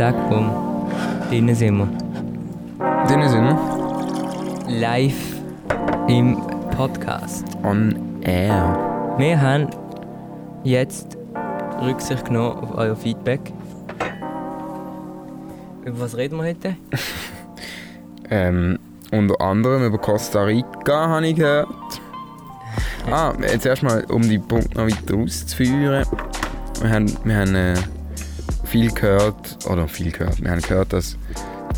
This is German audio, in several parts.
Drinnen sind wir. Drinnen sind wir. Live im Podcast. On air. Wir haben jetzt Rücksicht genommen auf euer Feedback. Über was reden wir heute? Ähm, unter anderem über Costa Rica habe ich gehört. Ah, jetzt erstmal, um die Punkte noch weiter auszuführen. Wir haben, wir haben äh, viel gehört, oder viel gehört, wir haben gehört, dass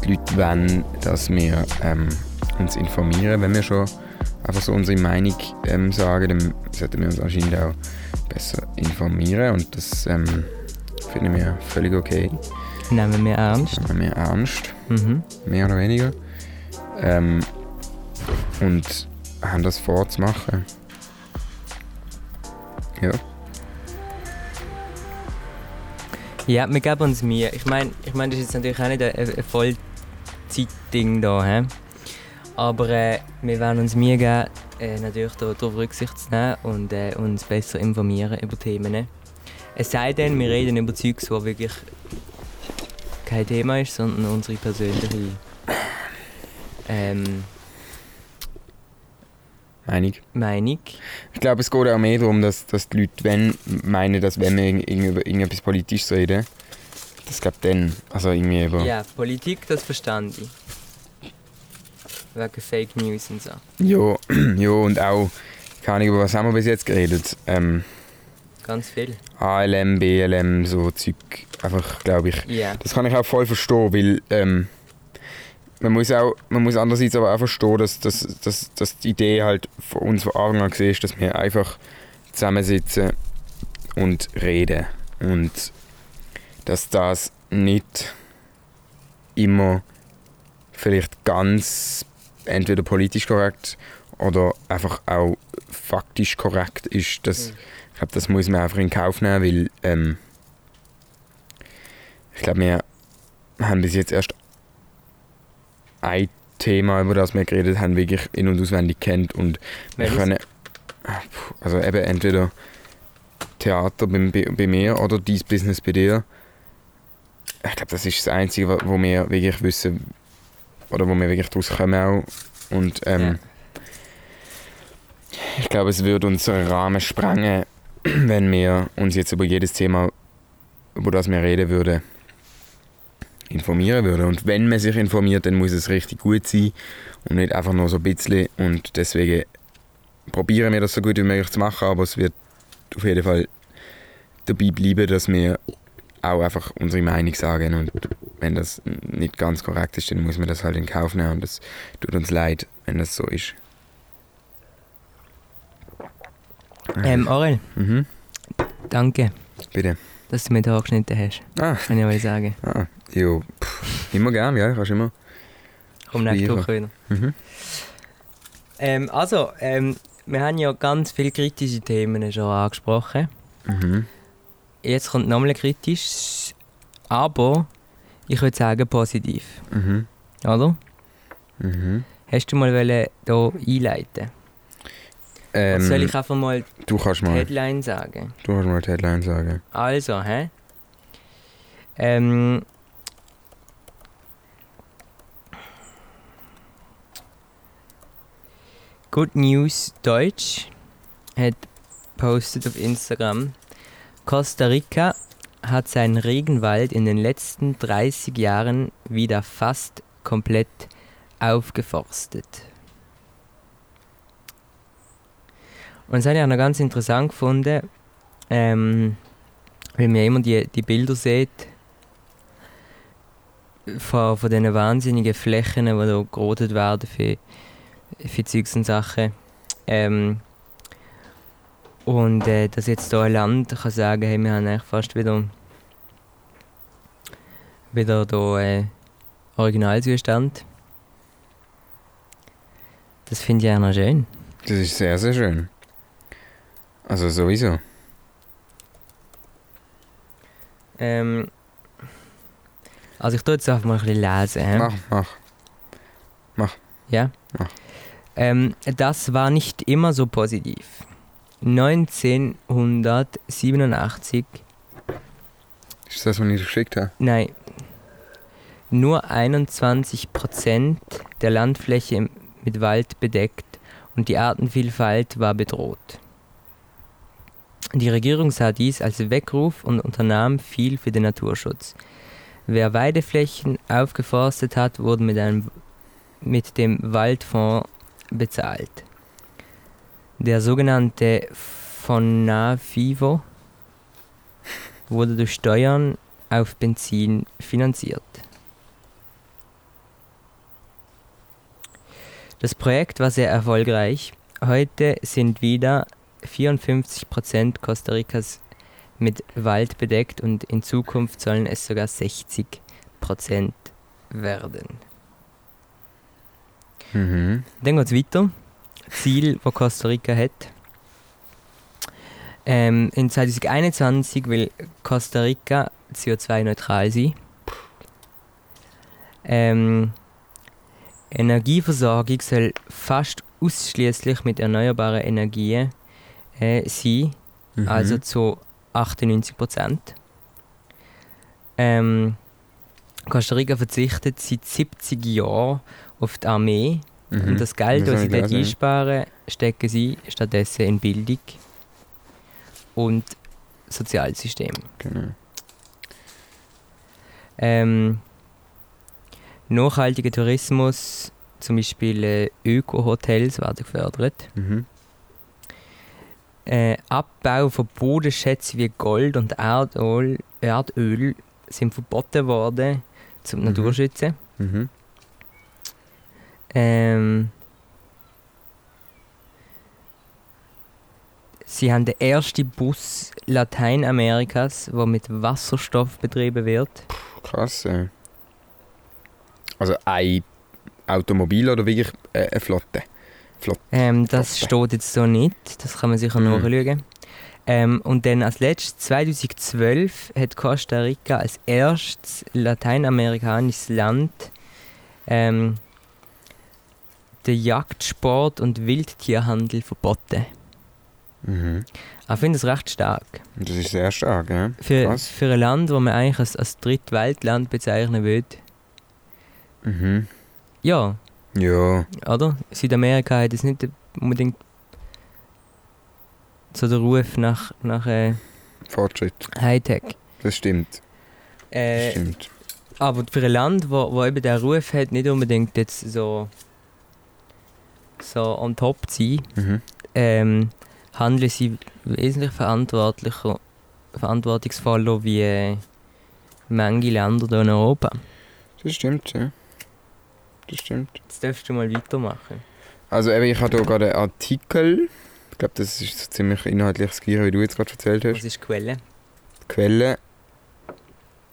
die Leute wollen, dass wir ähm, uns informieren. Wenn wir schon einfach so unsere Meinung ähm, sagen, dann sollten wir uns anscheinend auch besser informieren und das ähm, finden wir völlig okay. Nehmen wir ernst. Nehmen wir ernst, Mhm. mehr oder weniger. Ähm, und haben das vorzumachen. Ja. Ja, wir geben uns Mühe. Ich meine, ich mein, das ist jetzt natürlich auch nicht ein, Vollzeit-Ding da, he? aber äh, wir werden uns Mühe geben, äh, natürlich da- darauf Rücksicht zu nehmen und äh, uns besser informieren über Themen. Es sei denn, wir reden über Zeugs, wo wirklich kein Thema ist, sondern unsere persönliche ähm, Meinung. Meinung. Ich glaube, es geht auch mehr darum, dass, dass die Leute wenn, meinen, dass wenn wir über irgendetwas Politisches reden, das glaube dann, also irgendwie über... Ja, Politik, das verstand ich. Wegen Fake News und so. Ja, ja, und auch, keine Ahnung, über was haben wir bis jetzt geredet? Ähm, Ganz viel. ALM, BLM, so Zeug, einfach, glaube ich. Ja. Das kann ich auch voll verstehen, weil ähm, man muss auch, man muss andererseits aber auch verstehen, dass, dass, dass, dass die Idee halt von uns von Anfang an ist, dass wir einfach zusammensitzen und reden und dass das nicht immer vielleicht ganz entweder politisch korrekt oder einfach auch faktisch korrekt ist. Das, Mhm. Ich glaube, das muss man einfach in Kauf nehmen, weil ähm, ich glaube, wir haben bis jetzt erst ein Thema, über das wir geredet haben, wirklich in- und auswendig kennt und wir können ah, also eben entweder Theater bei, bei, mir oder dies Business bei dir. Ich glaube, das ist das Einzige, wo- wir wirklich wissen oder wo wir wirklich daraus kommen auch. und ähm, ich glaube, es würde unseren Rahmen sprengen, wenn wir uns jetzt über jedes Thema, über das wir reden würden, informieren würden. Und wenn man sich informiert, dann muss es richtig gut sein und nicht einfach nur so ein bisschen. Und deswegen probieren wir das so gut wie möglich zu machen, aber es wird auf jeden Fall dabei bleiben, dass wir auch einfach unsere Meinung sagen. Und wenn das nicht ganz korrekt ist, dann muss man das halt in Kauf nehmen. Und das tut uns leid, wenn das so ist. Ähm, Aurel, Mhm, danke, bitte. Dass du mir da angeschnitten hast. Ah, Kann ich mal sagen. ah, jo, pff, immer gern, ja, kannst immer. Komm nächste. Woche wieder. Mhm. Ähm, also, ähm, wir haben ja ganz viele kritische Themen schon angesprochen. Mhm. Jetzt kommt nochmal ein kritisch, aber ich würde sagen positiv. Mhm. Oder? Mhm. Hast du mal wollen hier einleiten? Ähm, Soll ich einfach mal du kannst die mal, Headline sagen? du kannst mal die Headline sagen. Also, hä? Ähm. Good News Deutsch hat postet auf Instagram. Costa Rica hat seinen Regenwald in den letzten 30 Jahren wieder fast komplett aufgeforstet. Und das habe ich auch noch ganz interessant gefunden, ähm, weil man immer die, die Bilder sieht von, von diesen wahnsinnigen Flächen, die da gerodet werden für, für Zeugs und Sachen. Ähm, und äh, dass jetzt hier ein Land kann sagen, hey, wir haben eigentlich fast wieder, wieder da, äh, Originalzustand. Das finde ich auch noch schön. Das ist sehr, sehr schön. Also sowieso. Ähm, also ich tue jetzt einfach mal ein bisschen lesen. hä? Mach, mach. Ja? Ja. Ähm, das war nicht immer so positiv. 1987, Ist das, was ich geschickt habe? nein, nur 21% der Landfläche mit Wald bedeckt und die Artenvielfalt war bedroht. Die Regierung sah dies als Weckruf und unternahm viel für den Naturschutz. Wer Weideflächen aufgeforstet hat, wurde mit, einem, mit dem Waldfonds bezahlt. Der sogenannte Fonavivo wurde durch Steuern auf Benzin finanziert. Das Projekt war sehr erfolgreich. Heute sind wieder 54% Costa Ricas mit Wald bedeckt und in Zukunft sollen es sogar 60% werden. Mhm. Dann geht es weiter. Ziel, das Costa Rica hat. Ähm, in 2021 will Costa Rica CO2-neutral sein. Ähm, Energieversorgung soll fast ausschließlich mit erneuerbaren Energien äh, sein, Mhm. also zu 98 Prozent. Ähm, Costa Rica verzichtet seit 70 Jahren auf die Armee Mhm. und das Geld, Das das sie dort gelesen. einsparen, stecken sie stattdessen in Bildung und Sozialsystem. Genau. Ähm, nachhaltiger Tourismus, zum Beispiel äh, Öko-Hotels werden gefördert. Mhm. Äh, Abbau von Bodenschätzen wie Gold und Erdöl, Erdöl sind verboten worden, zum Mhm. Naturschützen. Mhm. Ähm, sie haben den ersten Bus Lateinamerikas, der mit Wasserstoff betrieben wird. Krass, ey. Also ein Automobil oder wirklich äh, eine Flotte? Flotte. Ähm, das Flotte. steht jetzt so nicht, das kann man sicher Mhm. nachschauen. Ähm, und dann als letztes, 2012 hat Costa Rica als erstes lateinamerikanisches Land ähm, den Jagdsport und Wildtierhandel verboten. Mhm. Ich finde das recht stark. Das ist sehr stark, ja. Für, Krass. für ein Land, das man eigentlich als, als Drittweltland bezeichnen würde. Mhm. Ja, Ja, oder? Südamerika hat jetzt nicht unbedingt so den Ruf nach, nach äh, Fortschritt. Hightech. Das stimmt. Das Äh, stimmt. aber für ein Land, wo, wo eben der Ruf hat, nicht unbedingt jetzt so, so on top zu sein, Mhm. ähm, handeln sie wesentlich verantwortlicher, verantwortungsvoller wie äh, manche Länder hier in Europa. Das stimmt, ja. Das stimmt. Jetzt darfst du mal weitermachen. Also eben, ich habe hier gerade einen Artikel. Ich glaube, das ist so ziemlich inhaltlich das gleiche, wie du jetzt gerade erzählt hast. Was ist die Quelle? Die Quelle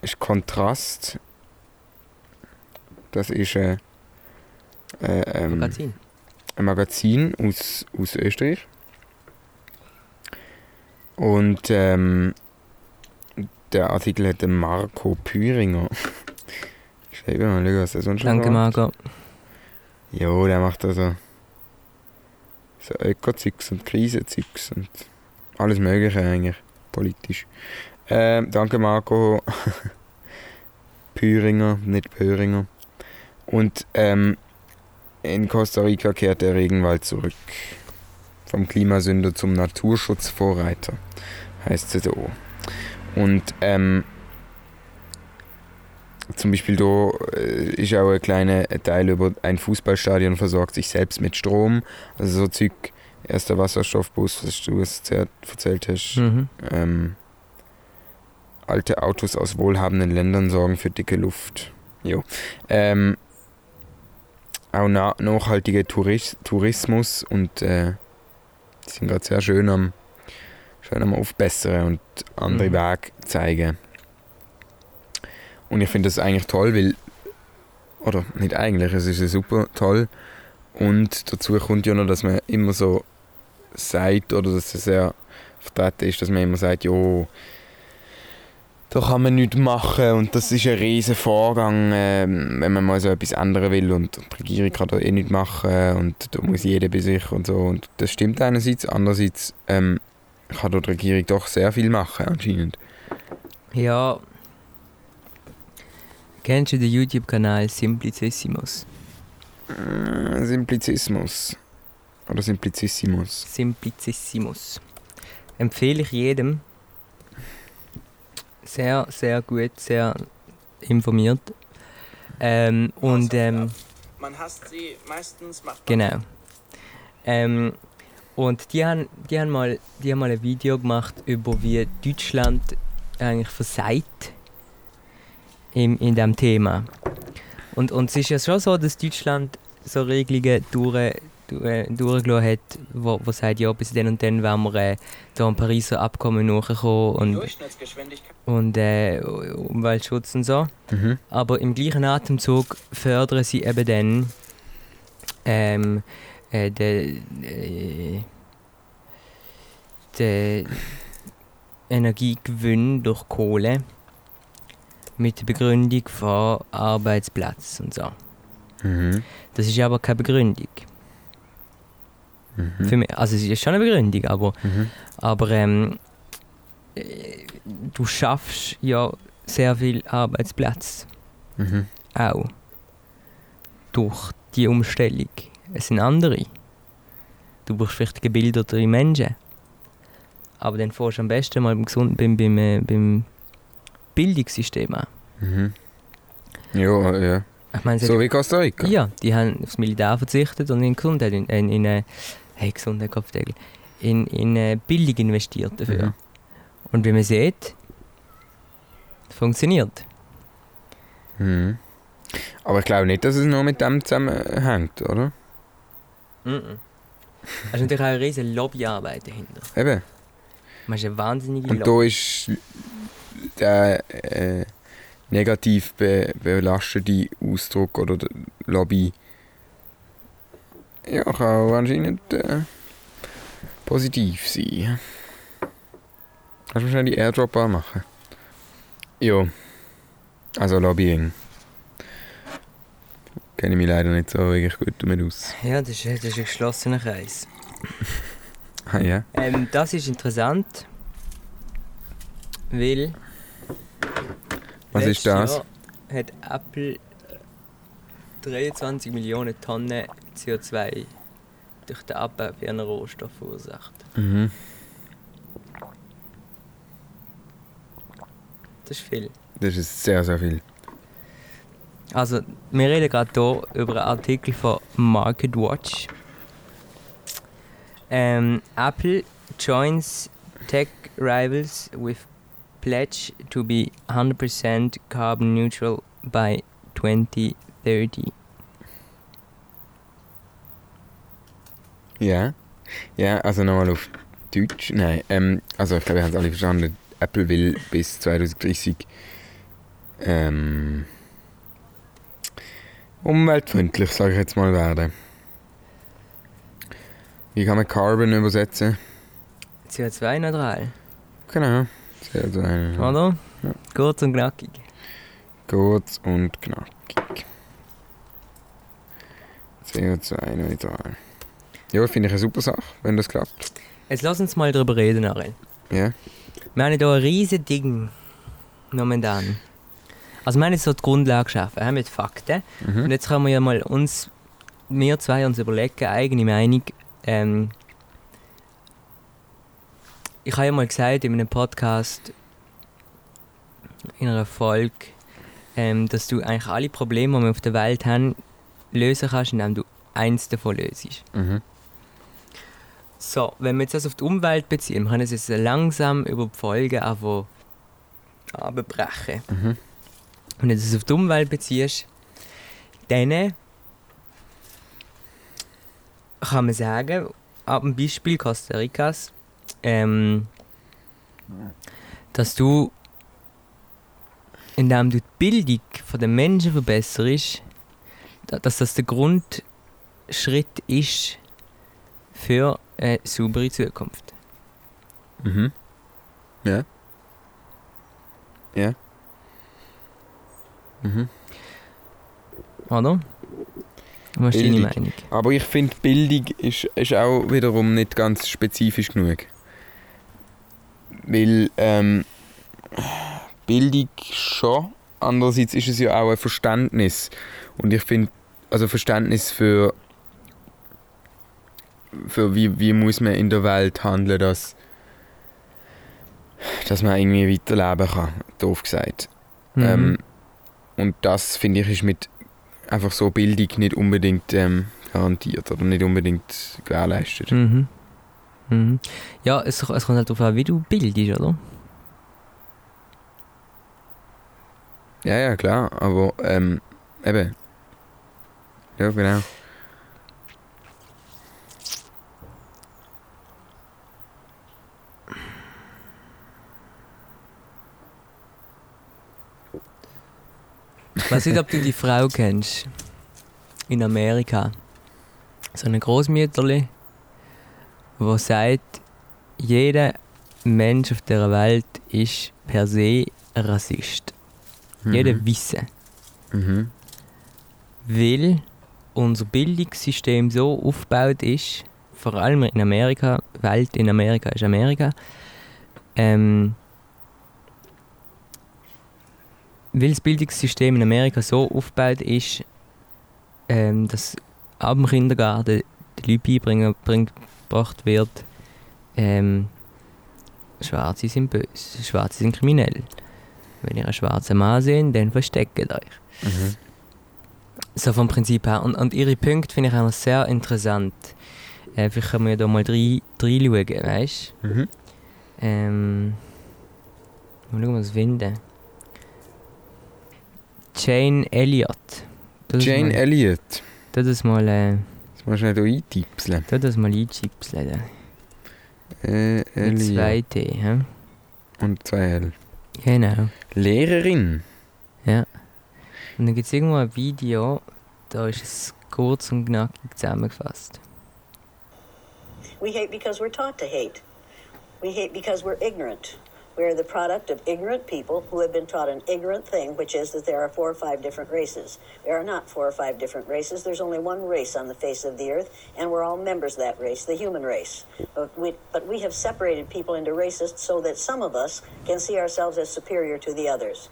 ist Kontrast. Das ist äh, äh, ähm, Magazin. ein Magazin aus, aus Österreich. Und ähm, der Artikel hat den Marco Püringer. Schreibe mal, schau, was er sonst noch Danke. Marco. Jo, der macht also so Öko-Zeugs und Krisenzeugs und alles mögliche eigentlich, politisch. Ähm, danke Marco Püringer, nicht Pöringer. Und ähm, in Costa Rica kehrt der Regenwald zurück. Vom Klimasünder zum Naturschutzvorreiter, heißt es so. Und ähm, zum Beispiel da äh, ist auch ein kleiner Teil über ein Fußballstadion versorgt sich selbst mit Strom. Also so Zeug, erster Wasserstoffbus, was du es erzählt- hast. Mhm. Ähm, alte Autos aus wohlhabenden Ländern sorgen für dicke Luft. Jo. Ähm, auch na nachhaltiger Touris Tourismus und äh, die sind gerade sehr schön am, schön am Aufbessern und andere Mhm. Wege zeigen. Und ich finde das eigentlich toll, weil, oder nicht eigentlich, es ist ja super toll. Und dazu kommt ja noch, dass man immer so sagt, oder dass es sehr vertreten ist, dass man immer sagt, jo, da kann man nichts machen und das ist ein riesen Vorgang, ähm, wenn man mal so etwas ändern will und die Regierung kann da eh nichts machen und da muss jeder bei sich und so und das stimmt einerseits, andererseits ähm, kann da die Regierung doch sehr viel machen anscheinend. Ja. Kennst du den YouTube-Kanal Simplicissimus? Äh, Simplizismus. Oder Simplicissimus. Simplicissimus. Empfehle ich jedem. Sehr, sehr gut, sehr informiert. Ähm, und ähm, Man hasst sie, meistens macht man genau. Ähm, und die haben, die, haben mal, die haben mal ein Video gemacht über wie Deutschland eigentlich versagt in, in diesem Thema. Und, und es ist ja schon so, dass Deutschland so Regelungen durch, durch, durchgelassen hat, wo, wo sagt, ja, bis dann und dann werden wir äh, da am Pariser Abkommen nachkommen und, und äh, Umweltschutz und so. Mhm. Aber im gleichen Atemzug fördern sie eben dann ähm, äh, den äh, den Energiegewinn durch Kohle mit der Begründung von Arbeitsplatz und so. Mhm. Das ist aber keine Begründung. Mhm. Für mich. Also es ist schon eine Begründung, aber, Mhm. aber ähm, äh, du schaffst ja sehr viel Arbeitsplatz. Mhm. auch durch die Umstellung. Es sind andere. Du brauchst vielleicht gebildetere Menschen. Aber dann fährst du am besten mal beim, Gesund beim, beim, äh, beim Bildungssystem an. Mhm. Ja, ja. Ich meine, So wie Costa Rica. ja, die haben aufs Militär verzichtet und in Gesundheit, in, in, in äh, hey, Gesundheit, Kopfdeckel, in, in äh, Bildung investiert dafür. Mhm. Und wie man sieht, funktioniert. Mhm. Aber ich glaube nicht, dass es nur mit dem zusammenhängt, oder? Mhm. Es ist natürlich auch eine riesige Lobbyarbeit dahinter. Eben. Man ist eine wahnsinnige Und Lobby. da ist der äh, negativ be belastete Ausdruck oder der Lobby ja, kann auch anscheinend äh, positiv sein. Kannst du schnell die Airdrop anmachen? Ja. Also Lobbying. Kenne ich mich leider nicht so wirklich gut damit aus. Ja, das ist, das ist ein geschlossener Kreis. Ah ja. Ähm, das ist interessant, weil Was ist das? Jahr hat Apple 23 Millionen Tonnen CO2 durch den Abbau ihrer Rohstoffe verursacht. Mhm. Das ist viel. Das ist sehr, sehr viel. Also, wir reden gerade hier über einen Artikel von Market Watch. Ähm, Apple joins tech rivals with pledge to be 100% carbon neutral by 2030. Ja. Ja, also nochmal auf Deutsch. Nein, ähm, also ich glaube, wir haben es alle verstanden. Apple will bis 2030 ähm, umweltfreundlich, sage ich jetzt mal, werden. Wie kann man Carbon übersetzen? CO2-neutral, Genau. Sehr ein- oder? Ja. Kurz und knackig. Kurz und knackig. CO2-neutral. Ja, finde ich eine super Sache, wenn das klappt. Jetzt lass uns mal darüber reden, Ariel. Ja. Wir haben hier ein riesiges Ding momentan. Also wir haben jetzt so die Grundlage geschaffen, haben mit Fakten. Und Mhm. jetzt können wir ja mal uns, wir zwei uns überlegen, eigene Meinung. Ähm, ich habe ja mal gesagt in einem Podcast, in einer Folge, ähm, dass du eigentlich alle Probleme, die wir auf der Welt haben, lösen kannst, indem du eins davon löst. Mhm. So, wenn wir jetzt das auf die Umwelt beziehen, wir können es jetzt langsam über die Folgen einfach abbrechen. Mhm. Wenn du das auf die Umwelt beziehst, dann kann man sagen, ab dem Beispiel Costa Ricas, ähm, dass du, indem du die Bildung der Menschen verbesserst, da- dass das der Grundschritt ist für eine saubere Zukunft. Mhm. Ja. Ja. Mhm. Oder? Was ist deine. Meinung? Aber ich finde, Bildung ist, ist auch wiederum nicht ganz spezifisch genug. Weil ähm, Bildung schon, andererseits ist es ja auch ein Verständnis. Und ich finde, also Verständnis für, für wie, wie muss man in der Welt handeln, dass, dass man irgendwie weiterleben kann, doof gesagt. Mhm. Ähm, und das, finde ich, ist mit einfach so Bildung nicht unbedingt ähm, garantiert oder nicht unbedingt gewährleistet. Mhm. Mhm. Ja, es, es kommt halt darauf an, wie du bildest, oder? Ja, ja, klar, aber ähm, eben. Ja, genau. Ich weiß nicht, ob du die Frau kennst. In Amerika. So eine Großmütterli, die sagt, jeder Mensch auf der Welt ist per se Rassist. Jeder Mhm. Wissen. Mhm. Weil unser Bildungssystem so aufgebaut ist, vor allem in Amerika, Welt in Amerika ist Amerika, ähm, weil das Bildungssystem in Amerika so aufgebaut ist, ähm, dass ab dem Kindergarten die Leute beibringen, bringt, gebracht wird, ähm, Schwarze sind böse, Schwarze sind kriminell. Wenn ihr einen schwarzen Mann seht, dann versteckt euch. Mhm. So vom Prinzip her. Und, und ihre Punkte finde ich auch noch sehr interessant. Äh, vielleicht können wir da mal rein, reinschauen, weißt du? Mhm. Ähm. Mal schauen, was finden. Jane Elliott. Das Jane mal, Elliott. Das mal, äh, Das musst du nicht hier eintipseln. tu das mal einchipseln. Äh, Mit zwei T, hä? Und zwei L. Genau. Lehrerin. Und dann gibt es irgendwo ein Video, da ist es kurz und knackig zusammengefasst. We hate because we're taught to hate. We hate because we're ignorant. We are the product of ignorant people who have been taught an ignorant thing, which is that there are four or five different races. There are not four or five different races. There's only one race on the face of the earth, and we're all members of that race, the human race. But we, but we have separated people into races so that some of us can see ourselves as superior to the others.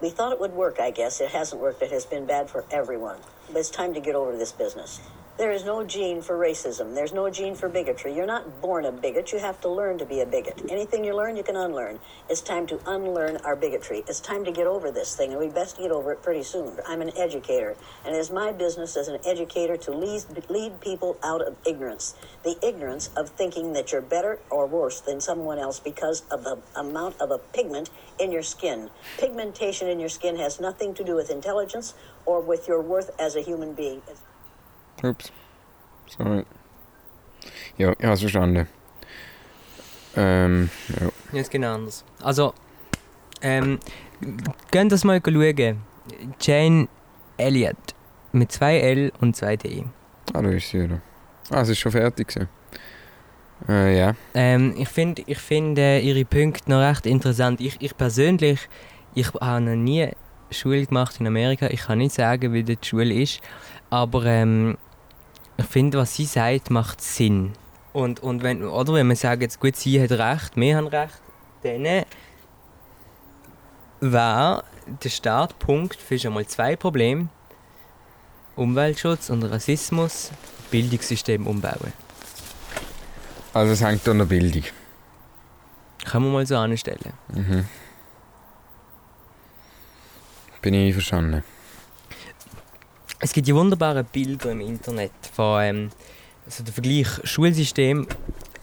We thought it would work, I guess. It hasn't worked. It has been bad for everyone. But it's time to get over this business. There is no gene for racism. There's no gene for bigotry. You're not born a bigot. You have to learn to be a bigot. Anything you learn, you can unlearn. It's time to unlearn our bigotry. It's time to get over this thing, and we best get over it pretty soon. I'm an educator, and it is my business as an educator to lead, lead people out of ignorance. The ignorance of thinking that you're better or worse than someone else because of the amount of a pigment in your skin. Pigmentation in your skin has nothing to do with intelligence or with your worth as a human being. Ups. Sorry. Ja, ich hab's verstanden. Ähm, ja. Ist genau anders. Also, ähm, könnt das mal schauen. Jane Elliott. Mit zwei L und zwei D. Ah, da ist sie wieder. Ah, es ist schon fertig gewesen. Äh, ja. Ähm, ich finde ich find, äh, ihre Punkte noch recht interessant. Ich, ich persönlich, ich habe noch nie Schule gemacht in Amerika. Ich kann nicht sagen, wie die Schule ist. Aber ähm, ich finde, was sie sagt, macht Sinn. Und, und wenn, oder wenn man sagt, jetzt, gut, sie hat recht, wir haben recht, dann wäre der Startpunkt für schon mal zwei Probleme. Umweltschutz und Rassismus, Bildungssystem umbauen. Also es hängt an der Bildung. Kann man mal so anstellen. Mhm. Bin ich einverstanden. Es gibt die wunderbaren Bilder im Internet von ähm, also der Vergleich Schulsystem.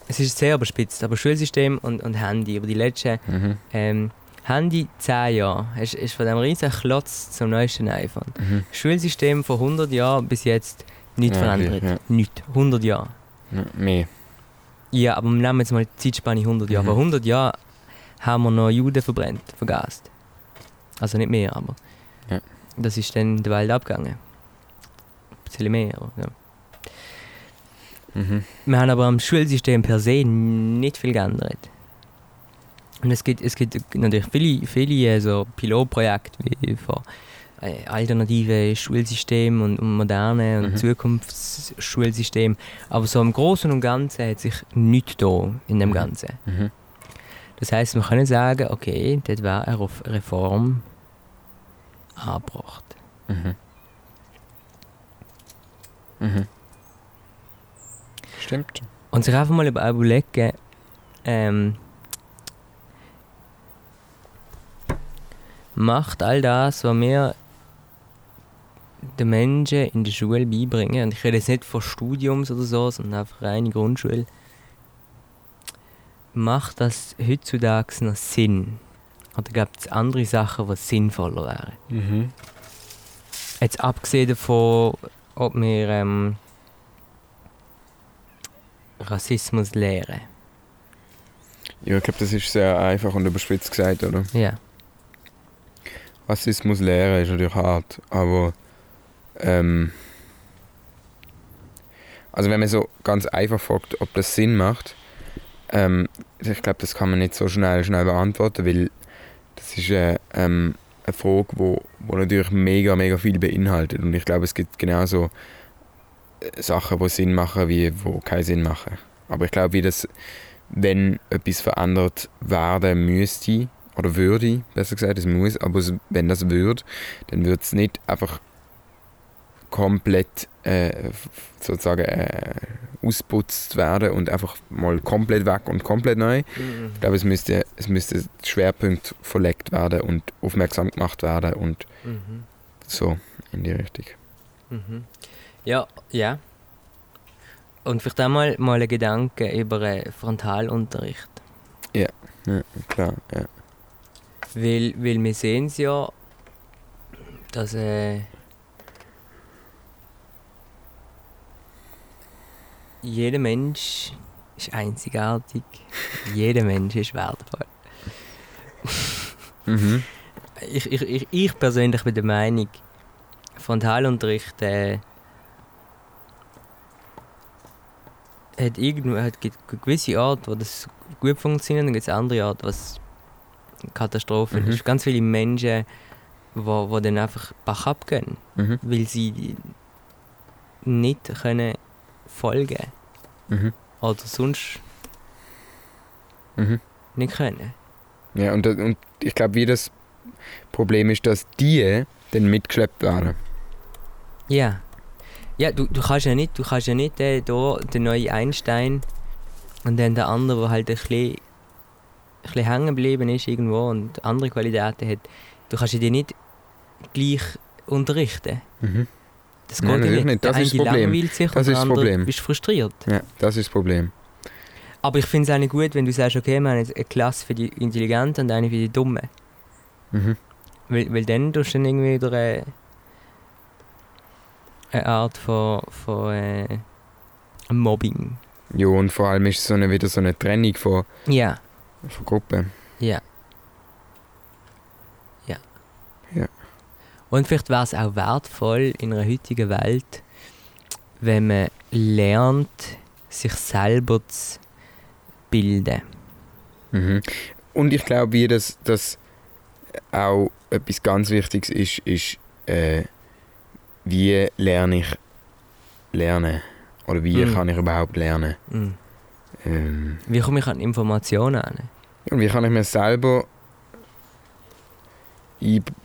Es ist sehr überspitzt, aber Schulsystem und, und Handy über die letzten Mhm. ähm, Handy 10 Jahre ist, ist von dem riesen Klotz zum neuesten iPhone. Mhm. Schulsystem von 100 Jahren bis jetzt nichts Ja, verändert. ja. Nicht. 100 Jahre. Ja, mehr. Ja, aber wir nehmen jetzt mal die Zeitspanne 100 Jahre. Mhm. Vor 100 Jahren haben wir noch Juden verbrennt, vergast. Also nicht mehr, aber Ja. das ist dann in der Welt abgegangen. Bisschen mehr, aber ja. Mhm. Wir haben aber am Schulsystem per se nicht viel geändert. Und es gibt, es gibt natürlich viele, viele so Pilotprojekte wie von äh, alternativen Schulsystemen und, und modernen und Mhm. Zukunftsschulsystemen. Aber so im Großen und Ganzen hat sich nichts da in dem. Ganzen. Mhm. Das heißt, wir können sagen, okay, das war eine Ref- Reform angebracht. Mhm. Mhm. Stimmt. Und sich einfach mal überlegen, ähm, macht all das, was wir den Menschen in der Schule beibringen, und ich rede jetzt nicht von Studiums oder so, sondern einfach reine Grundschule, macht das heutzutage noch Sinn? Oder gibt es andere Sachen, die sinnvoller wären? Mhm. Jetzt abgesehen davon, ob wir ähm, Rassismus lehren. Ja, ich glaube, das ist sehr einfach und überspitzt gesagt, oder? Ja. Rassismus lehren ist natürlich hart, aber ähm, also wenn man so ganz einfach fragt, ob das Sinn macht, ähm, ich glaube, das kann man nicht so schnell, schnell beantworten, weil das ist äh, ähm, eine Frage, wo, wo natürlich mega, mega viel beinhaltet und ich glaube, es gibt genauso äh, Sachen, die Sinn machen, wie wo keinen Sinn machen. Aber ich glaube, wie das, wenn etwas verändert werden müsste, oder würde, besser gesagt, es muss, aber wenn das würde, dann würde es nicht einfach komplett äh, sozusagen äh, ausputzt werden und einfach mal komplett weg und komplett neu. Ich glaube, es müsste, es müsste der Schwerpunkt verlegt werden und aufmerksam gemacht werden und Mhm. so in die Richtung. Mhm. Ja, ja. Und vielleicht auch mal, mal ein Gedanke über äh, Frontalunterricht. Ja, klar, ja. Weil, weil wir sehen es ja, dass äh, jeder Mensch ist einzigartig. jeder Mensch ist wertvoll. Mhm. Ich, ich, ich, ich persönlich bin der Meinung, Frontalunterricht äh, hat irgendwo hat gibt gewisse Art, wo das gut funktioniert, und gibt es andere Art, was Katastrophe Mhm. ist. Ganz viele Menschen, wo, wo dann einfach Bach abgehen, Mhm. weil sie nicht können folgen Mhm. oder sonst Mhm. nicht können. Ja, und, das- und ich glaube, wie das Problem ist, dass die dann mitgeschleppt werden. Ja. Ja, du, du kannst ja nicht, du kannst ja nicht äh, da den neuen Einstein und dann der andere, der halt ein bisschen, ein bisschen hängen geblieben ist irgendwo und andere Qualitäten hat, du kannst ja die nicht gleich unterrichten. Mhm. Das Nein, geht ja natürlich nicht. Das ist das eine Problem. sich Das ist das Problem. ist frustriert. Ja, das ist das Problem. Aber ich finde es auch nicht gut, wenn du sagst, okay, wir haben eine Klasse für die Intelligenten und eine für die Dummen. Mhm. Weil, weil dann tust du dann irgendwie wieder äh, eine Art von, von äh, Mobbing. Ja, und vor allem ist es so eine, wieder so eine Trennung von, Ja, von Gruppen. Ja. Ja. Und vielleicht wäre es auch wertvoll in einer heutigen Welt, wenn man lernt, sich selber zu bilden. Mhm. Und ich glaube, wie das, das auch etwas ganz Wichtiges ist, ist, äh, wie lerne ich lernen? Oder wie Mhm. kann ich überhaupt lernen? Mhm. Ähm, Wie komme ich an Informationen an? und wie kann ich mir selber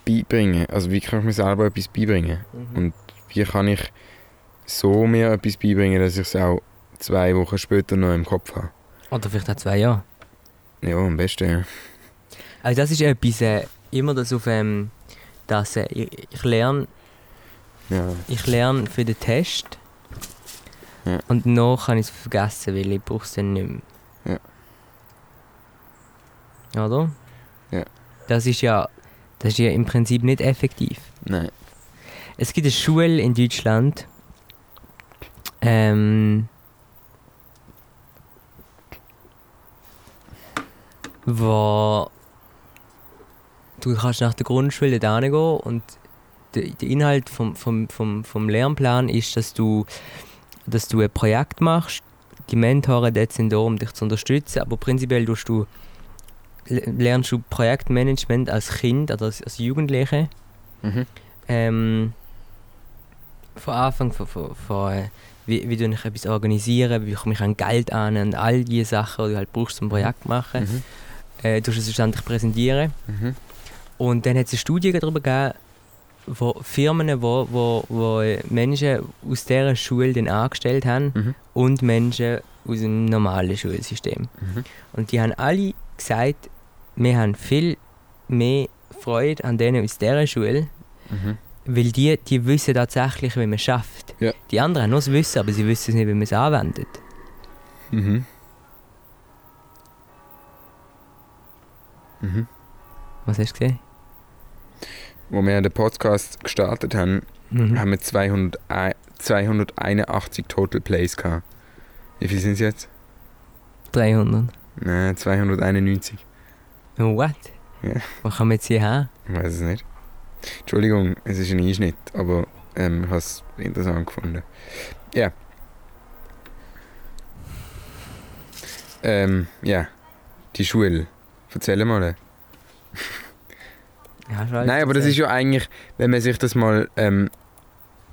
beibringen? Also wie kann ich mir selber etwas beibringen? Und wie kann ich so mir etwas beibringen, dass ich es auch zwei Wochen später noch im Kopf habe? Oder vielleicht auch zwei Jahre. Ja, am besten, ja. Also das ist etwas, äh, immer das auf ähm, dass äh, ich, ich lerne ja. ich lerne für den Test Ja. und noch kann ich es vergessen, weil ich brauche es dann nicht mehr. Ja. Oder? Ja. Das ist ja das ist ja im Prinzip nicht effektiv. Nein. Es gibt eine Schule in Deutschland, ähm, wo du kannst nach der Grundschule da gehen und der, Inhalt vom, vom, vom, vom Lernplan ist, dass du, dass du ein Projekt machst. Die Mentoren dort sind da, um dich zu unterstützen, aber prinzipiell tust du, lernst du Projektmanagement als Kind oder als, als Jugendliche. Mhm. Ähm, von Anfang von, von, von äh, wie, wie du ich etwas organisieren, wie komme ich an Geld an und all diese Sachen, die du halt brauchst, um ein Projekt zu machen. Mhm. Äh, du musst es schlussendlich präsentieren. Mhm. Und dann hat es eine Studie darüber gegeben, wo Firmen, wo, wo, wo Menschen aus dieser Schule dann angestellt haben Mhm. und Menschen aus dem normalen Schulsystem. Mhm. Und die haben alle gesagt, wir haben viel mehr Freude an denen aus dieser Schule, Mhm. weil die, die wissen tatsächlich, wie man es schafft. Ja. Die anderen haben nur das Wissen, aber sie wissen nicht, wie man es anwendet. Mhm. Mhm. Was hast du gesehen? Wo wir den Podcast gestartet haben, Mhm. haben wir 200, 281 Total Plays gehabt. Wie viel sind es jetzt? 300. Nein, 291. What? Ja. Kann man jetzt hier haben? Ich weiß es nicht. Entschuldigung, es ist ein Einschnitt, aber ähm, ich habe es interessant gefunden. Ja. Ähm, ja. Die Schule. Erzähl mal. Ja, Nein, aber das ist ja eigentlich, wenn man sich das mal ähm,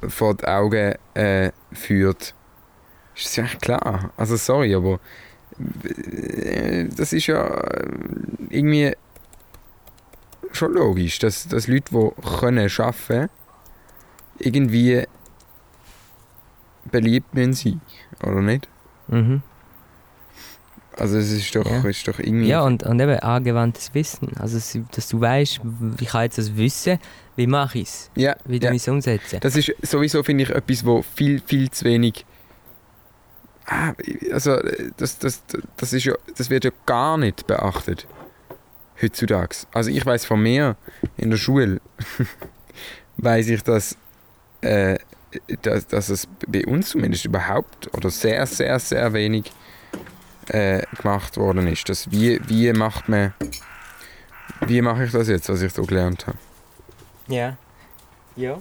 vor die Augen äh, führt, ist es ja klar. Also sorry, aber das ist ja äh, irgendwie schon logisch, dass, dass Leute, die können arbeiten irgendwie beliebt müssen sein, oder nicht? Mhm. Also es ist doch, Ja. ist doch irgendwie... Ja, und, und eben angewandtes Wissen. Also, dass- dass du weißt, ich kann jetzt das Wissen, wie mache ich es? ja, Wie du ja. es umsetzen? Das ist sowieso, finde ich, etwas, wo viel, viel zu wenig. Ah, also, das, das, das, ist ja, das wird ja gar nicht beachtet. Heutzutage. Also, ich weiß von mir in der Schule, weiß ich, dass, äh, dass, dass es bei uns zumindest überhaupt oder sehr, sehr, sehr wenig äh, gemacht worden ist. Das, wie, wie macht man. Wie mache ich das jetzt, was ich so gelernt habe? Ja. Ja.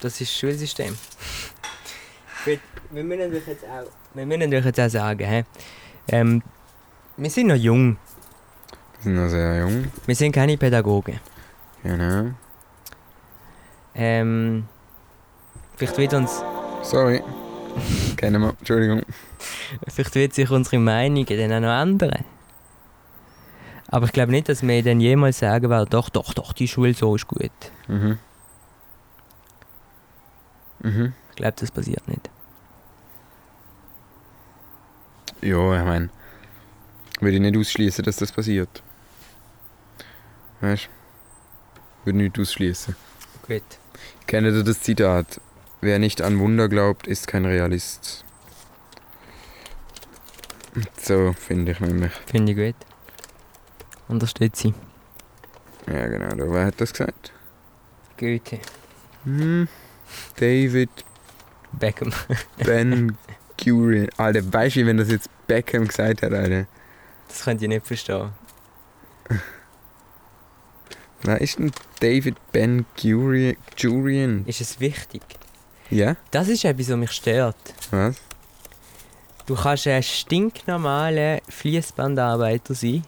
Das ist das Schulsystem. Gut, wir müssen natürlich jetzt auch, wir müssen natürlich jetzt auch sagen, hä? Ähm, wir sind noch jung, Wir sind noch sehr jung. wir sind keine Pädagogen. Genau. Ähm, vielleicht wird uns, Sorry. Kennen wir. Entschuldigung. vielleicht wird sich unsere Meinung dann auch noch ändern. Aber ich glaube nicht, dass wir dann jemals sagen werden, doch, doch, doch, die Schule so ist gut. Mhm. Mhm. Ich glaube, das passiert nicht. Ja, ich meine. Würde ich nicht ausschließen, dass das passiert. Weißt du? Würde nicht ausschließen. Gut. Kennt ihr das Zitat? Wer nicht an Wunder glaubt, ist kein Realist. So finde ich nämlich. Finde ich gut. Unterstütze ich. Ja, genau. Da. Wer hat das gesagt? Goethe. Hm. David Beckham. Ben Gurion. Alter, weißt du, wenn das jetzt Beckham gesagt hat, Alter? Das könnt ihr nicht verstehen. Wer ist denn David Ben Gurion? Ist es wichtig? Ja? Das ist etwas, was mich stört. Was? Du kannst ein stinknormaler Fließbandarbeiter sein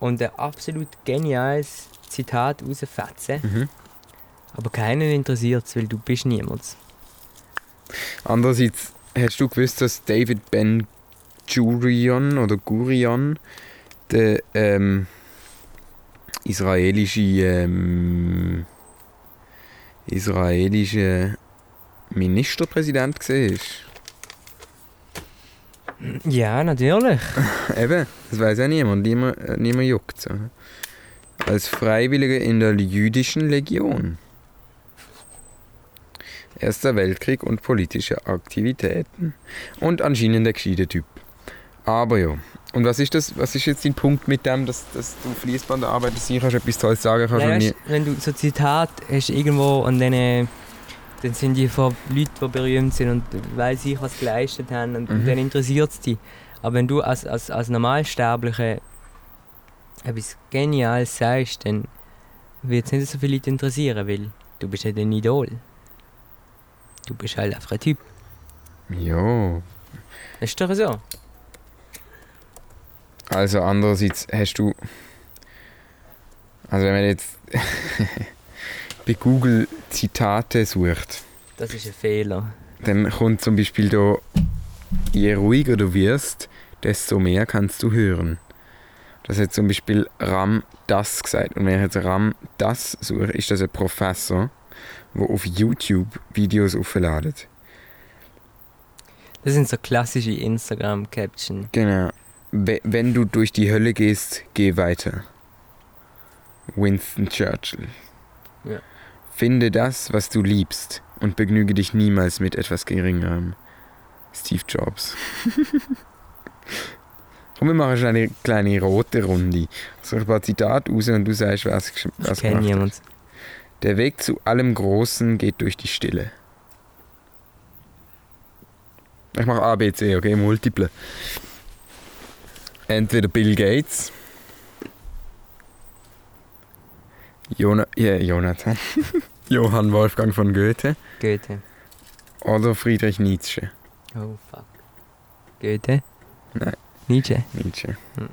und ein absolut geniales Zitat rausfetzen, Mhm. aber keinen interessiert es, weil du bist niemand. Andererseits, hast du gewusst, dass David Ben Gurion oder Gurion der ähm, israelische ähm, israelische Ministerpräsident war? Ja, natürlich. Eben, das weiß ja niemand, niemand, äh, niemand juckt. So. Als Freiwilliger in der jüdischen Legion. Erster Weltkrieg und politische Aktivitäten. Und anscheinend ein gescheiter Typ. Aber ja. Und was ist das? Was ist jetzt dein Punkt mit dem, dass, dass du Fließbandarbeiter sein kannst, etwas Tolles sagen kannst Ja, nie... weißt, wenn du so Zitat hast irgendwo an denen, dann sind die von Leuten, die berühmt sind und weil sie was geleistet haben und Mhm. dann interessiert es dich. Aber wenn du als, als, als Normalsterblicher etwas Geniales sagst, dann wird es nicht so viele Leute interessieren, weil du bist nicht ein Idol. Du bist halt einfach ein Typ. Ja. Das ist doch so. Also andererseits hast du... Also wenn man jetzt bei Google Zitate sucht, Das ist ein Fehler. dann kommt zum Beispiel da, je ruhiger du wirst, desto mehr kannst du hören. Das hat zum Beispiel Ram Das gesagt. Und wenn ich jetzt Ram Das suche, ist das ein Professor. Die auf YouTube Videos aufladen. Das sind so klassische Instagram-Caption. Genau. We- Wenn du durch die Hölle gehst, geh weiter. Winston Churchill. Ja. Finde das, was du liebst und begnüge dich niemals mit etwas Geringerem. Steve Jobs. Komm, wir machen schon eine kleine rote Runde. So ein paar Zitate raus und du sagst, was, gesch- Ich was kenne niemanden. Der Weg zu allem Großen geht durch die Stille. Ich mache A, B, C, okay? Multiple. Entweder Bill Gates. Jona ja, Jonathan. Johann Wolfgang von Goethe. Goethe. Oder Friedrich Nietzsche. Oh fuck. Goethe? Nein. Nietzsche. Nietzsche. Hm.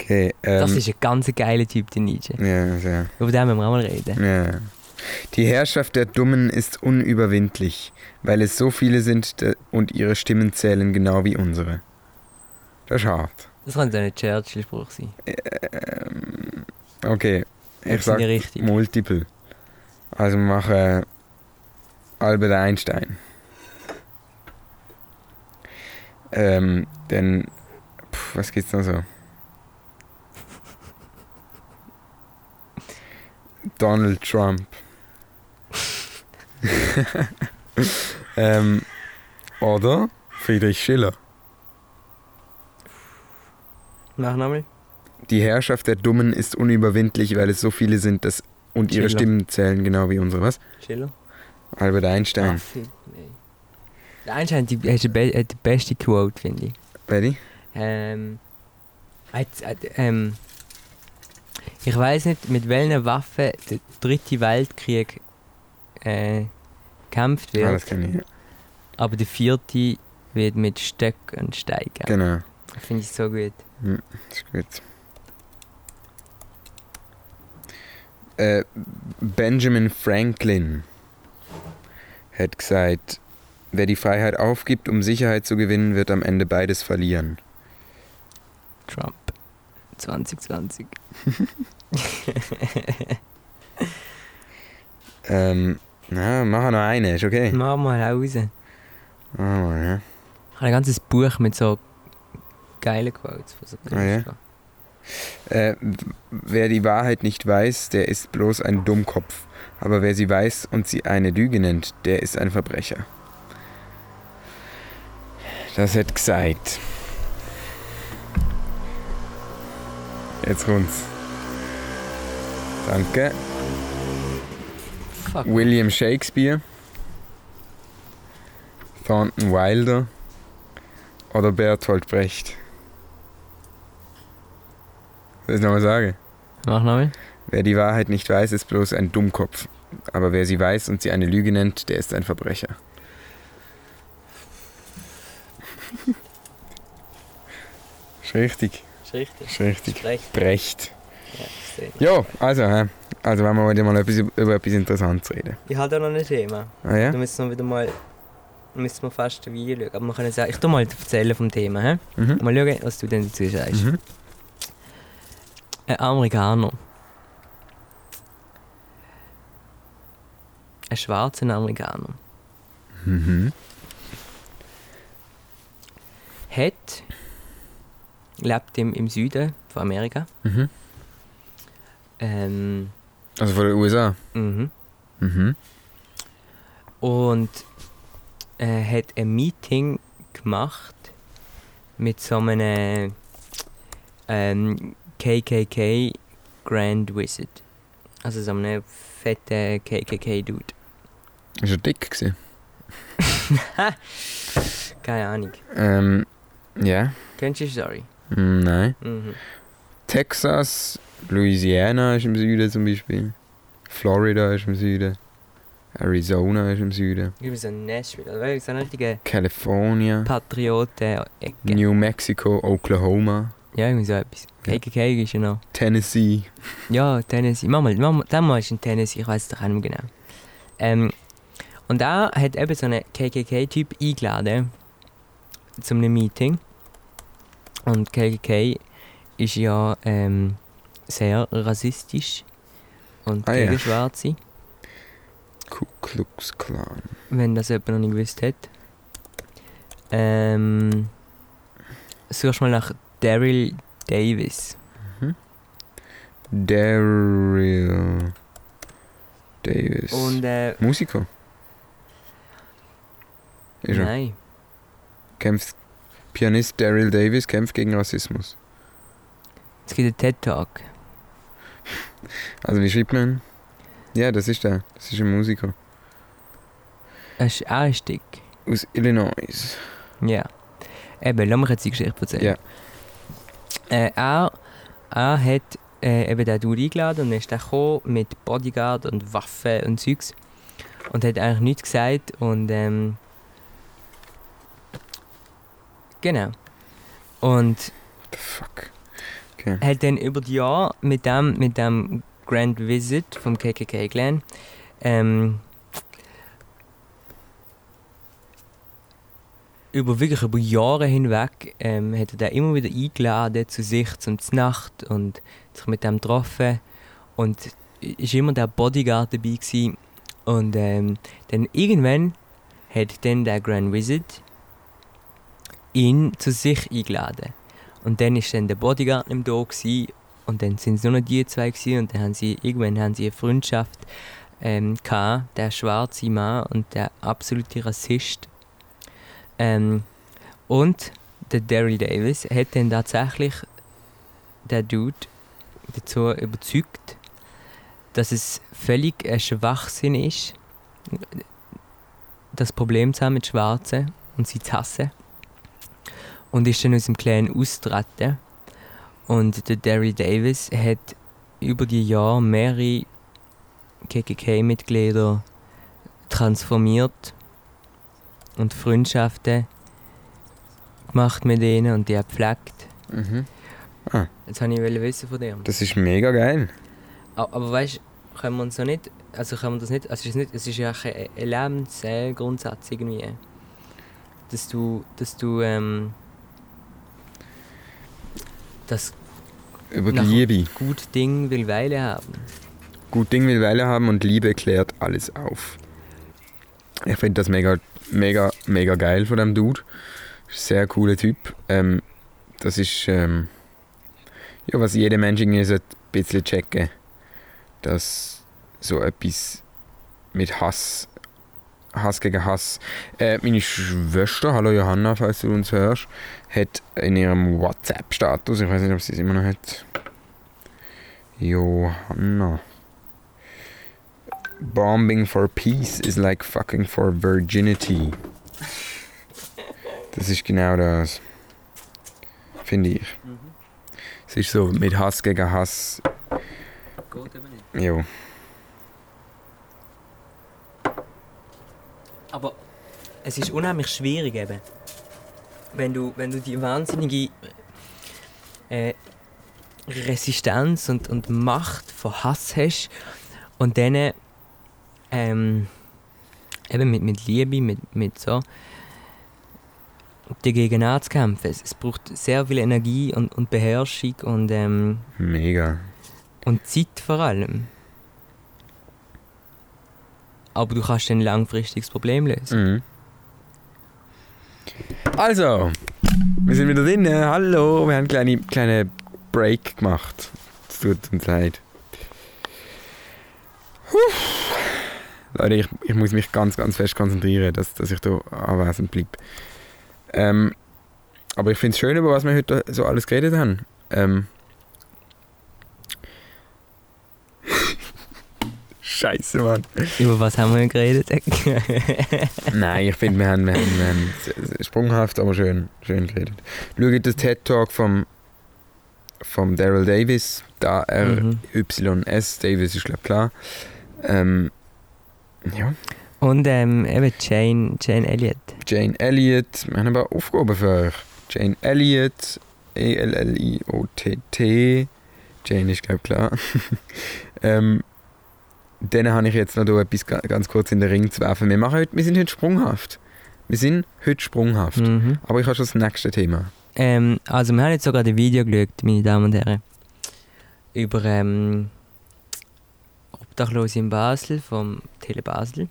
Okay, ähm, Das ist ein ganz geiler Typ, der Nietzsche. ja, sehr. Über den müssen wir auch mal reden. Ja. Die Herrschaft der Dummen ist unüberwindlich, weil es so viele sind und ihre Stimmen zählen genau wie unsere. Das ist hart. Das könnte ein Churchill-Spruch sein. Ähm, okay, Ich ich sag. Multiple. Also wir machen Albert Einstein. Ähm, dann, pf, was gibt's noch so? Donald Trump. ähm, oder Friedrich Schiller. Nochmal. Die Herrschaft der Dummen ist unüberwindlich, weil es so viele sind, dass und ihre Schiller. Stimmen zählen genau wie unsere. Was? Schiller. Albert Einstein. nee. Einstein hat die, hat die, be hat die beste Quote, finde ich. Ready? Ähm, hat, hat, ähm, ich weiß nicht, mit welchen Waffen der dritte Weltkrieg äh, gekämpft wird, Ah, das kenne ich. ja. aber der vierte wird mit Stöcken und Steinen. Genau. Finde ich so gut. Das ist gut. Äh, Benjamin Franklin hat gesagt, wer die Freiheit aufgibt, um Sicherheit zu gewinnen, wird am Ende beides verlieren. Trump 2020. Ähm, na, machen noch eine, ist okay. Mach mal raus. Ich mal, ja. habe ein ganzes Buch mit so geilen Quotes von so Ah, ja? Künstlern. Äh, wer die Wahrheit nicht weiß, der ist bloß ein Dummkopf. Aber wer sie weiß und sie eine Lüge nennt, der ist ein Verbrecher. Das hat gesagt. Jetzt kommt's. Danke. Fuck. William Shakespeare. Thornton Wilder. Oder Bertolt Brecht. Soll ich nochmal sagen? Mach nochmal. Wer die Wahrheit nicht weiß, ist bloß ein Dummkopf. Aber wer sie weiß und sie eine Lüge nennt, der ist ein Verbrecher. ist richtig, Ist richtig. ist richtig. Recht. Brecht. Ja. Ja, also, hä? also wenn wir heute mal etwas, über etwas Interessantes reden. Ich habe da noch ein Thema. Ah ja? Da müssen wir wieder mal. Müssen wir fast ein Video schauen. Aber wir können sagen, ich tu mal erzählen vom Thema. He? Mhm. Mal schauen, was du denn dazu sagst. Mhm. Ein Amerikaner. Ein schwarzer Amerikaner. Mhm. Hat. Lebt im, im Süden von Amerika. Mhm. Ähm, Also von den USA. mhm. Mhm. Und äh, hat ein Meeting gemacht mit so einem ähm, KKK Grand Wizard. Also so einem fetten KKK-Dude. Ist er dick gewesen? Keine Ahnung. Ähm, ja. Kennst du die Story? Nein. Mhm. Texas, Louisiana ist im Süden zum Beispiel. Florida ist im Süden. Arizona ist im Süden. Ich bin so ein Nashville. Also wirklich so richtige California. Patrioten-Ecke. New Mexico, Oklahoma, Ja, irgendwie so etwas. Ja. KKK ist ja noch. Tennessee. Ja, Tennessee. Mach mal, ist in Tennessee, ich weiß es doch nicht mehr genau. Ähm, und da hat eben so einen KKK-Typ eingeladen zu einem Meeting. Und KKK ist ja ähm, sehr rassistisch und Ah, gegen ja. Schwarze. Ku Klux Klan. wenn das jemand noch nicht gewusst hat. Ähm, suchst mal nach Daryl Davis. Daryl Davis. Und äh, Musiker. Ist er. nein, Kämpft Pianist Daryl Davis kämpft gegen Rassismus. es gibt einen TED Talk. Also wie schreibt man? Ja, das ist der. Das ist ein Musiker. Das ist auch ein Stück. Aus Illinois. Ja. Eben, lass mich jetzt die Geschichte erzählen. Ja. Äh, er, er hat äh, eben den Dude eingeladen und dann ist er gekommen mit Bodyguard und Waffen und Zeugs. Und hat eigentlich nichts gesagt und ähm, Genau. Und What the fuck? hat dann über die Jahre mit dem, mit dem Grand Visit vom KKK Clan ähm, über wirklich über Jahre hinweg ähm, hat er den immer wieder eingeladen zu sich zum Nacht und sich mit dem getroffen und ist immer der Bodyguard dabei gewesen. und ähm, dann irgendwann hat dann der Grand Visit ihn zu sich eingeladen und dann ist dann der Bodyguard nicht da und dann sind es nur noch die zwei gewesen, und dann haben sie irgendwann haben sie eine Freundschaft ähm, gehabt, der schwarze Mann und der absolute Rassist. Ähm, und der Daryl Davis hat dann tatsächlich der Dude dazu überzeugt, dass es völlig ein Schwachsinn ist, das Problem zu haben mit Schwarzen und sie zu hassen. Und ist dann aus dem Clan austreten. Und der Daryl Davis hat über die Jahre mehrere KKK-Mitglieder transformiert und Freundschaften gemacht mit ihnen und die hat gepflegt. Mhm. Jetzt wollte ich wissen von dir. Das ist mega geil. Aber weißt du, können wir uns so nicht, also können wir das nicht, also es ist, nicht, es ist ja auch ein ein Lebensgrundsatz irgendwie, dass du, dass du, ähm, das Über Liebe. gut Ding will Weile haben. Gut Ding will Weile haben und Liebe klärt alles auf. Ich finde das mega, mega, mega geil von dem Dude. Sehr cooler Typ. Ähm, das ist, ähm, ja, was jeder Mensch irgendwie sollte ein bisschen checken. Dass so etwas mit Hass, Hass gegen Hass. Äh, meine Schwester, hallo Johanna, falls du uns hörst, hat in ihrem WhatsApp-Status, ich weiß nicht, ob sie es immer noch hat, Johanna. Bombing for peace is like fucking for virginity. Das ist genau das. Finde ich. Es ist so mit Hass gegen Hass. Geht eben nicht. Jo. Aber es ist unheimlich schwierig eben. Wenn du, wenn du die wahnsinnige äh, Resistenz und, und Macht von Hass hast und dann ähm, eben mit, mit Liebe, mit, mit so dagegen anzukämpfen. Es, es braucht sehr viel Energie und, und Beherrschung und, ähm, Mega. und Zeit vor allem. Aber du kannst ein langfristiges Problem lösen. Mhm. Also, wir sind wieder drin. Hallo, wir haben einen kleinen kleine Break gemacht. Es tut uns leid. Puh. Leute, ich, ich muss mich ganz, ganz fest konzentrieren, dass, dass ich da anwesend bleibe. Ähm, aber ich finde es schön, über was wir heute so alles geredet haben. Ähm, Scheiße, Mann. Über was haben wir geredet? Nein, ich finde, wir haben, wir, haben, wir haben sprunghaft, aber schön, schön geredet. Schaut den TED-Talk vom, vom Daryl Davis, da Mhm. R-Y-S, Davis ist, glaube klar. Ähm, ja, Und ähm, eben Jane, Jane Elliott. Jane Elliott, wir haben ein paar Aufgaben für euch. Jane Elliott, E E-L-L-I-O-T-T, Jane ist, glaube klar. ähm, dann habe ich jetzt noch etwas ga- ganz kurz in den Ring zu werfen. Wir, machen heute, wir sind heute sprunghaft. Wir sind heute sprunghaft. Mhm. Aber ich habe schon das nächste Thema. Ähm, also wir haben jetzt sogar ein Video geschaut, meine Damen und Herren. Über ähm, Obdachlose in Basel vom Tele Basel.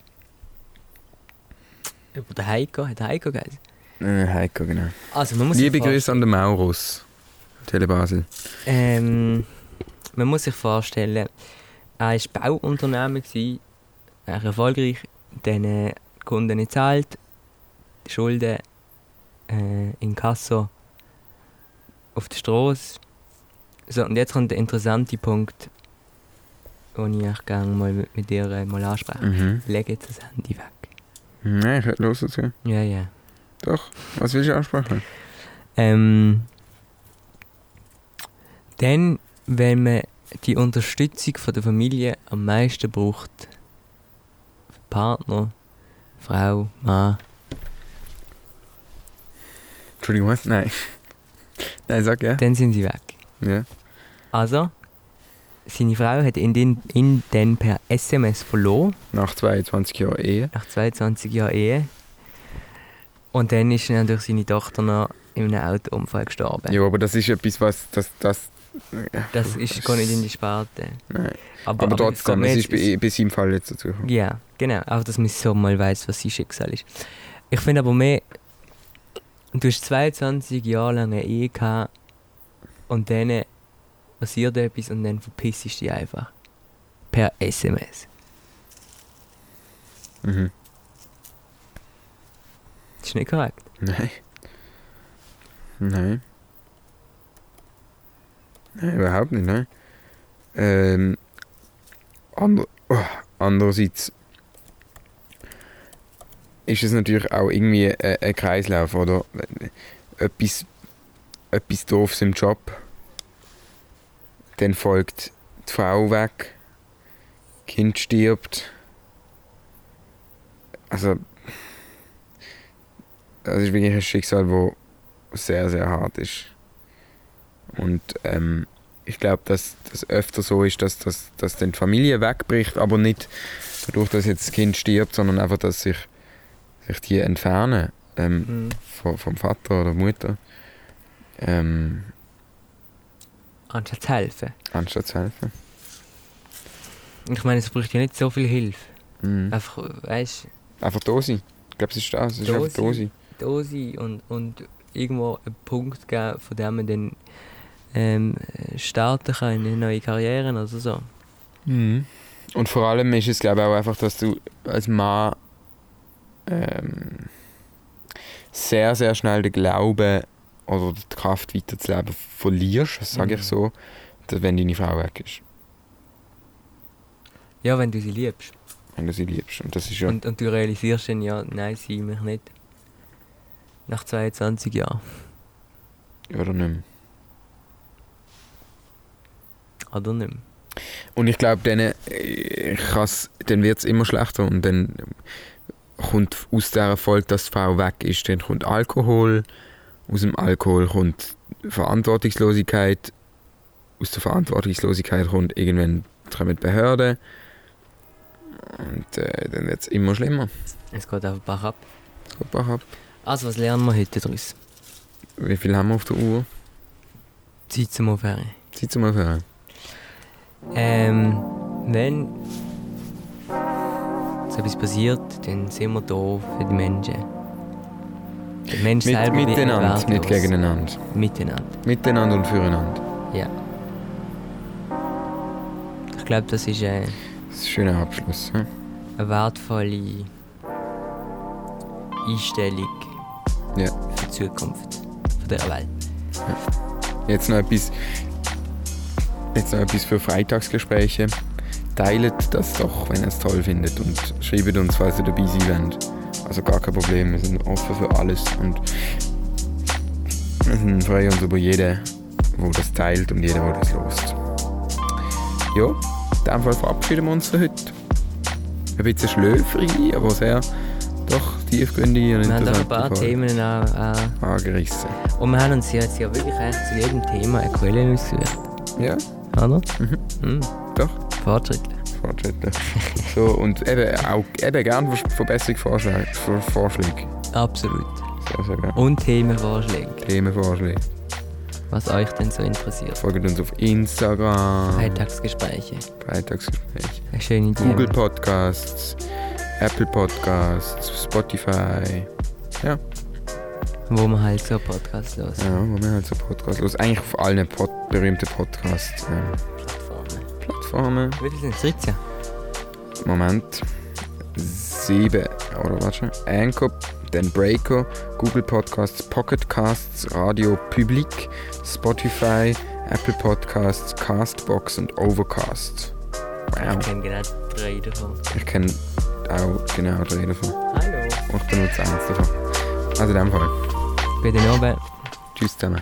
Über den Heiko, hat Heiko geheißen. Äh, Heiko, genau. Also man muss Liebe Grüße an den Maurus. Tele Basel. Ähm, man muss sich vorstellen, er war Bauunternehmer, er erfolgreich, dann äh, Kunden nicht zahlt, die Schulden äh, in Kasso auf der Straße. So, und jetzt kommt der interessante Punkt, den ich gerne mal mit, dir äh, mal anspreche. Mhm. Leg jetzt das Handy weg. Nein, ich höre los dazu. Ja, ja. Doch. Was willst du ansprechen? Ähm, dann, wenn man die Unterstützung von der Familie am meisten braucht, Partner, Frau, Mann, Entschuldigung, was? Nein. Nein, sag ja. dann sind sie weg. Ja. Also, seine Frau hat ihn den, ihn dann per SMS verloren, Nach 22 Jahren Ehe. nach 22 Jahren Ehe. Und dann ist durch seine Tochter noch in einem Autounfall gestorben. Ja, aber das ist etwas, was. Das, das, Das ist gar nicht in die Sparte. Nein. Aber, Aber trotzdem, es ist bei, bei seinem Fall jetzt dazu. Ja, genau. Auch, dass man so mal weiß, was sein Schicksal ist. Ich finde aber mehr, du hast 22 Jahre lang eine Ehe gehabt und dann passiert etwas und dann verpisst du dich einfach. Per SMS. Mhm. Das ist nicht korrekt. Nein. Nein. Nein, überhaupt nicht, nein. Ähm, ander, oh, andererseits ist es natürlich auch irgendwie ein, ein Kreislauf, oder? Etwas, etwas doofes im Job, dann folgt die Frau weg, Kind stirbt. Also, das ist wirklich ein Schicksal, das sehr, sehr hart ist. Und ähm, ich glaube, dass das öfter so ist, dass, dass, dass dann die Familie wegbricht, aber nicht dadurch, dass jetzt das Kind stirbt, sondern einfach, dass sich, sich die entfernen ähm, Mhm. vom, vom Vater oder Mutter, ähm, Anstatt zu helfen. anstatt zu helfen. Ich meine, es braucht ja nicht so viel Hilfe. Mhm. Einfach, weißt Einfach da sein. Ich glaube, es ist das. Es ist Da einfach da sein. sein. da sein und, und irgendwo einen Punkt geben, von dem man dann ähm, starten kann in eine neue Karriere oder so. Mhm. Und vor allem ist es, glaube ich, auch einfach, dass du als Mann ähm, sehr, sehr schnell den Glauben oder die Kraft weiterzuleben verlierst, sage ich Mhm. so, dass wenn deine Frau weg ist, Ja, wenn du sie liebst. wenn du sie liebst. Und das ist ja... Und, und du realisierst dann, ja, nein, sie mich nicht. Nach 22 Jahren. Oder nicht mehr. Oder nicht mehr. Und ich glaube, dann, äh, dann wird es immer schlechter und dann kommt aus der Erfolg, dass die Frau weg ist, dann kommt Alkohol, aus dem Alkohol kommt Verantwortungslosigkeit, aus der Verantwortungslosigkeit kommt irgendwann kommen die Behörden und äh, dann wird es immer schlimmer. Es geht einfach Bach ab. Geht Bach ab. Also, was lernen wir heute daraus? Wie viel haben wir auf der Uhr? Zeit zum Aufhören. Zeit zum Aufhören. Ähm, wenn so etwas passiert, dann sind wir da für die Menschen. Der Mensch Mit, selber wird miteinander, nicht wertlos. gegeneinander. Miteinander, Miteinander und füreinander. ja. Ich glaube, das ist äh, Das ist ein schöner Abschluss. hm? eine wertvolle Einstellung Ja. für die Zukunft von dieser Welt. Jetzt noch etwas, jetzt noch etwas für Freitagsgespräche. Teilt das doch, wenn ihr es toll findet und schreibt uns, falls ihr dabei sein wollt. Also gar kein Problem, wir sind offen für alles und wir sind freuen uns über jeden, der das teilt und jeden, der das lost. Ja, in dem Fall verabschieden wir uns für heute. Ein bisschen schlöfrig, aber sehr doch tiefgründige und Wir haben auch ein paar Folge Themen an, an, angerissen. und wir haben uns ja jetzt ja wirklich eigentlich zu jedem Thema eine Quelle ausgesucht, Ja, oder? Mhm. Mhm. doch. Fortschritte. Fortschritte. so, und eben auch eben gerne Verbesserungsvorschläge. Vor- Vorschläge. Absolut. Sehr, sehr gerne. Und Themenvorschläge. Themenvorschläge. was euch denn so interessiert. Folgt uns auf Instagram. Alltagsgespräche. Freitagsgespräch. Eine schöne Idee. Google Podcasts, Apple Podcasts, Spotify. Ja, Wo man halt so Podcasts los. ja, wo wir halt so Podcasts los. Eigentlich auf allen Pod berühmten Podcast-Plattformen. Plattformen. Wie viel sind es? 13? Moment. Sieben. Oder warte schon. Anchor, dann Breaker, Google Podcasts, Pocket Casts, Radio Public, Spotify, Apple Podcasts, Castbox und Overcast. Wow. Ich kenne genau drei davon. Ich kenne auch genau drei davon. Hallo. Und ich benutze eins davon. Also in dem Fall. Peter Norberg. Tschüss zusammen.